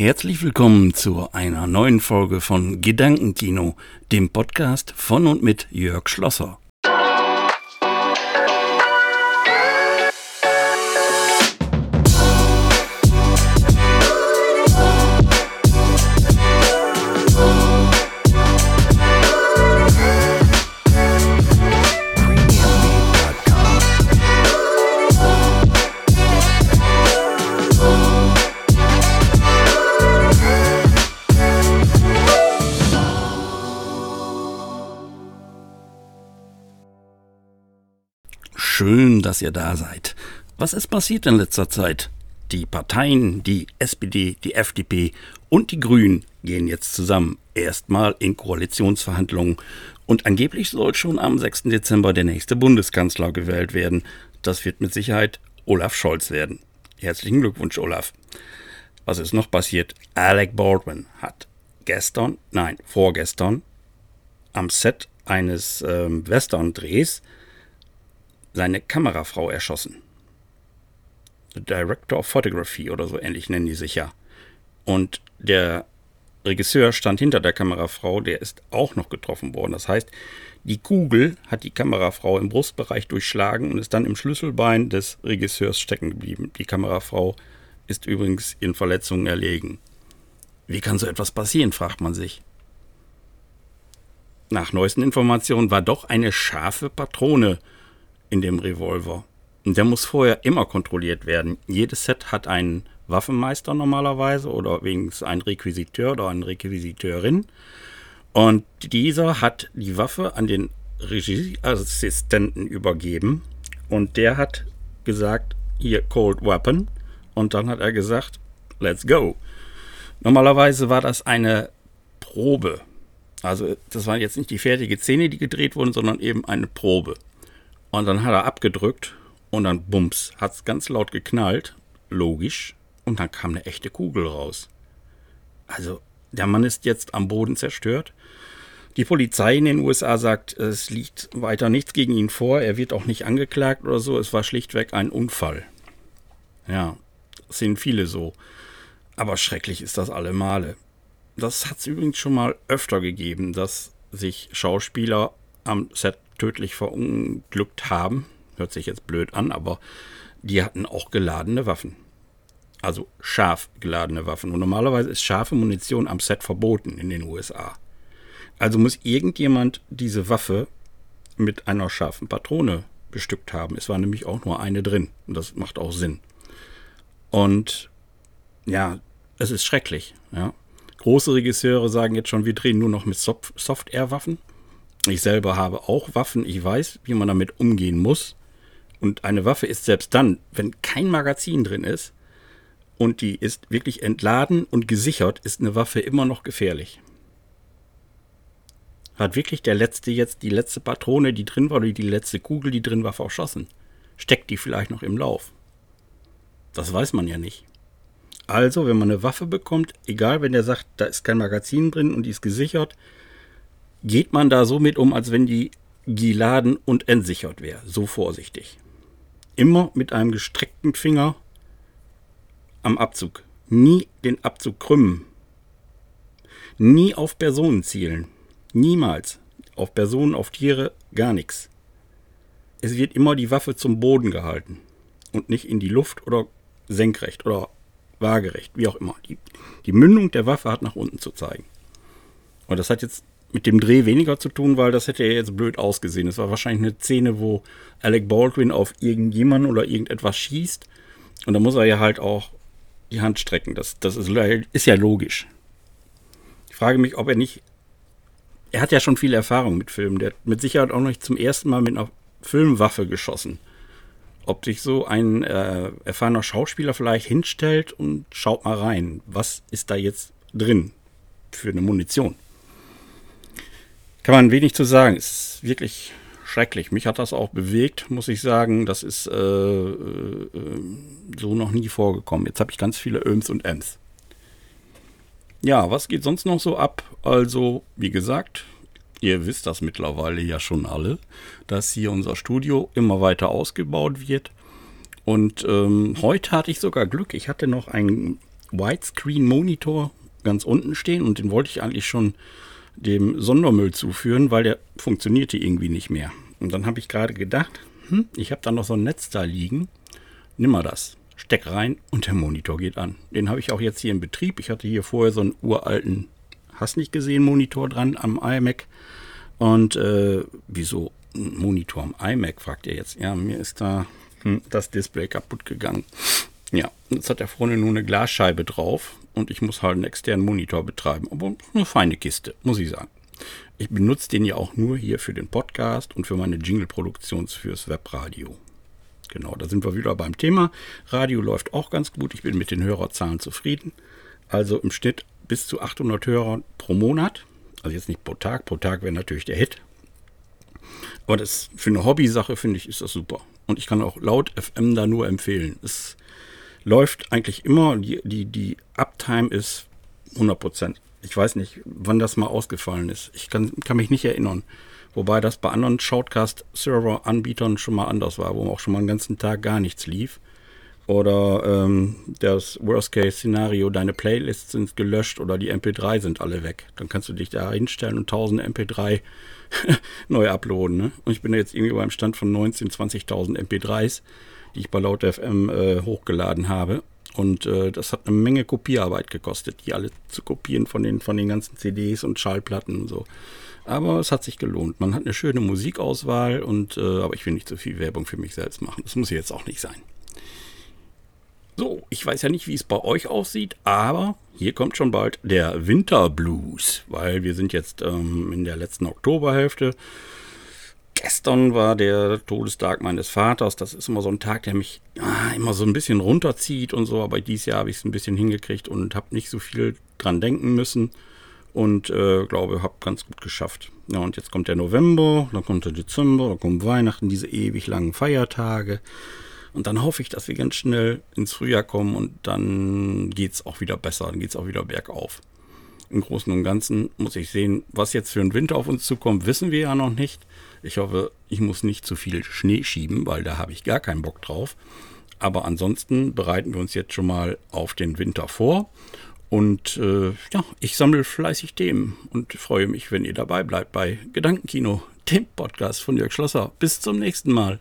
Herzlich willkommen zu einer neuen Folge von Gedankentino, dem Podcast von und mit Jörg Schlosser. Schön, dass ihr da seid. Was ist passiert in letzter Zeit? Die Parteien, die SPD, die FDP und die Grünen gehen jetzt zusammen. Erstmal in Koalitionsverhandlungen. Und angeblich soll schon am 6. Dezember der nächste Bundeskanzler gewählt werden. Das wird mit Sicherheit Olaf Scholz werden. Herzlichen Glückwunsch, Olaf. Was ist noch passiert? Alec Baldwin hat gestern, nein, vorgestern, am Set eines ähm, Western-Drehs seine Kamerafrau erschossen. The Director of Photography oder so ähnlich nennen die sich ja. Und der Regisseur stand hinter der Kamerafrau, der ist auch noch getroffen worden. Das heißt, die Kugel hat die Kamerafrau im Brustbereich durchschlagen und ist dann im Schlüsselbein des Regisseurs stecken geblieben. Die Kamerafrau ist übrigens in Verletzungen erlegen. Wie kann so etwas passieren, fragt man sich. Nach neuesten Informationen war doch eine scharfe Patrone in dem Revolver. Und der muss vorher immer kontrolliert werden. Jedes Set hat einen Waffenmeister normalerweise oder wenigstens einen Requisiteur oder eine Requisiteurin. Und dieser hat die Waffe an den Regieassistenten übergeben und der hat gesagt, hier Cold Weapon. Und dann hat er gesagt, let's go. Normalerweise war das eine Probe. Also das war jetzt nicht die fertige Szene, die gedreht wurde, sondern eben eine Probe. Und dann hat er abgedrückt und dann bums, hat es ganz laut geknallt, logisch, und dann kam eine echte Kugel raus. Also, der Mann ist jetzt am Boden zerstört. Die Polizei in den USA sagt, es liegt weiter nichts gegen ihn vor, er wird auch nicht angeklagt oder so, es war schlichtweg ein Unfall. Ja, sind viele so. Aber schrecklich ist das alle Male. Das hat es übrigens schon mal öfter gegeben, dass sich Schauspieler am Set tödlich verunglückt haben. Hört sich jetzt blöd an, aber die hatten auch geladene Waffen. Also scharf geladene Waffen. Und normalerweise ist scharfe Munition am Set verboten in den USA. Also muss irgendjemand diese Waffe mit einer scharfen Patrone bestückt haben. Es war nämlich auch nur eine drin. Und das macht auch Sinn. Und ja, es ist schrecklich. Ja. Große Regisseure sagen jetzt schon, wir drehen nur noch mit Soft-Air-Waffen. Ich selber habe auch Waffen. Ich weiß, wie man damit umgehen muss. Und eine Waffe ist selbst dann, wenn kein Magazin drin ist und die ist wirklich entladen und gesichert, ist eine Waffe immer noch gefährlich. Hat wirklich der letzte jetzt die letzte Patrone, die drin war, oder die letzte Kugel, die drin war, verschossen? Steckt die vielleicht noch im Lauf? Das weiß man ja nicht. Also, wenn man eine Waffe bekommt, egal wenn der sagt, da ist kein Magazin drin und die ist gesichert, geht man da so mit um, als wenn die geladen und entsichert wäre. So vorsichtig. Immer mit einem gestreckten Finger am Abzug. Nie den Abzug krümmen. Nie auf Personen zielen. Niemals. Auf Personen, auf Tiere, gar nichts. Es wird immer die Waffe zum Boden gehalten und nicht in die Luft oder senkrecht oder waagerecht, wie auch immer. Die, die Mündung der Waffe hat nach unten zu zeigen. Und das hat jetzt mit dem Dreh weniger zu tun, weil das hätte ja jetzt blöd ausgesehen. Es war wahrscheinlich eine Szene, wo Alec Baldwin auf irgendjemanden oder irgendetwas schießt. Und da muss er ja halt auch die Hand strecken. Das, das ist, ist ja logisch. Ich frage mich, ob er nicht. Er hat ja schon viel Erfahrung mit Filmen. Der hat mit Sicherheit auch noch nicht zum ersten Mal mit einer Filmwaffe geschossen. Ob sich so ein äh, erfahrener Schauspieler vielleicht hinstellt und schaut mal rein, was ist da jetzt drin für eine Munition kann man wenig zu sagen. Es ist wirklich schrecklich. Mich hat das auch bewegt, muss ich sagen. Das ist äh, äh, so noch nie vorgekommen. Jetzt habe ich ganz viele Öms und Ms. Ja, was geht sonst noch so ab? Also, wie gesagt, ihr wisst das mittlerweile ja schon alle, dass hier unser Studio immer weiter ausgebaut wird. Und ähm, heute hatte ich sogar Glück. Ich hatte noch ein Widescreen-Monitor ganz unten stehen und den wollte ich eigentlich schon dem Sondermüll zuführen, weil der funktionierte irgendwie nicht mehr. Und dann habe ich gerade gedacht, hm, ich habe da noch so ein Netzteil liegen, nimm mal das, steck rein und der Monitor geht an. Den habe ich auch jetzt hier in Betrieb. Ich hatte hier vorher so einen uralten, hast nicht gesehen, Monitor dran am iMac. Und äh, wieso ein Monitor am iMac, fragt ihr jetzt. Ja, mir ist da hm, das Display kaputt gegangen. Ja, jetzt hat der vorne nur eine Glasscheibe drauf und ich muss halt einen externen Monitor betreiben. Aber eine feine Kiste, muss ich sagen. Ich benutze den ja auch nur hier für den Podcast und für meine Jingle-Produktion fürs Webradio. Genau, da sind wir wieder beim Thema. Radio läuft auch ganz gut. Ich bin mit den Hörerzahlen zufrieden. Also im Schnitt bis zu 800 Hörer pro Monat. Also jetzt nicht pro Tag. Pro Tag wäre natürlich der Hit. Aber das für eine Hobby-Sache finde ich, ist das super. Und ich kann auch laut FM da nur empfehlen. Es läuft eigentlich immer. Die, die, die Uptime ist 100 Prozent. Ich weiß nicht, wann das mal ausgefallen ist. Ich kann, kann mich nicht erinnern. Wobei das bei anderen Shoutcast-Server-Anbietern schon mal anders war, wo auch schon mal einen ganzen Tag gar nichts lief. Oder ähm, das Worst-Case-Szenario, deine Playlists sind gelöscht oder die MP3 sind alle weg. Dann kannst du dich da hinstellen und tausende MP3 neu uploaden. Ne? Und ich bin jetzt irgendwie beim Stand von 19.000, 20.000 MP3s, die ich bei Laut FM äh, hochgeladen habe. Und äh, das hat eine Menge Kopierarbeit gekostet, die alle zu kopieren von den, von den ganzen CDs und Schallplatten und so. Aber es hat sich gelohnt. Man hat eine schöne Musikauswahl und äh, aber ich will nicht zu viel Werbung für mich selbst machen. Das muss jetzt auch nicht sein. So, ich weiß ja nicht, wie es bei euch aussieht, aber hier kommt schon bald der Winterblues, weil wir sind jetzt ähm, in der letzten Oktoberhälfte. Gestern war der Todestag meines Vaters. Das ist immer so ein Tag, der mich ah, immer so ein bisschen runterzieht und so. Aber dieses Jahr habe ich es ein bisschen hingekriegt und habe nicht so viel dran denken müssen. Und äh, glaube, habe ganz gut geschafft. Ja, und jetzt kommt der November, dann kommt der Dezember, dann kommt Weihnachten, diese ewig langen Feiertage. Und dann hoffe ich, dass wir ganz schnell ins Frühjahr kommen und dann geht es auch wieder besser, dann geht es auch wieder bergauf. Im Großen und Ganzen muss ich sehen, was jetzt für ein Winter auf uns zukommt, wissen wir ja noch nicht. Ich hoffe, ich muss nicht zu viel Schnee schieben, weil da habe ich gar keinen Bock drauf. Aber ansonsten bereiten wir uns jetzt schon mal auf den Winter vor. Und äh, ja, ich sammle fleißig Themen und freue mich, wenn ihr dabei bleibt bei Gedankenkino, dem Podcast von Jörg Schlosser. Bis zum nächsten Mal.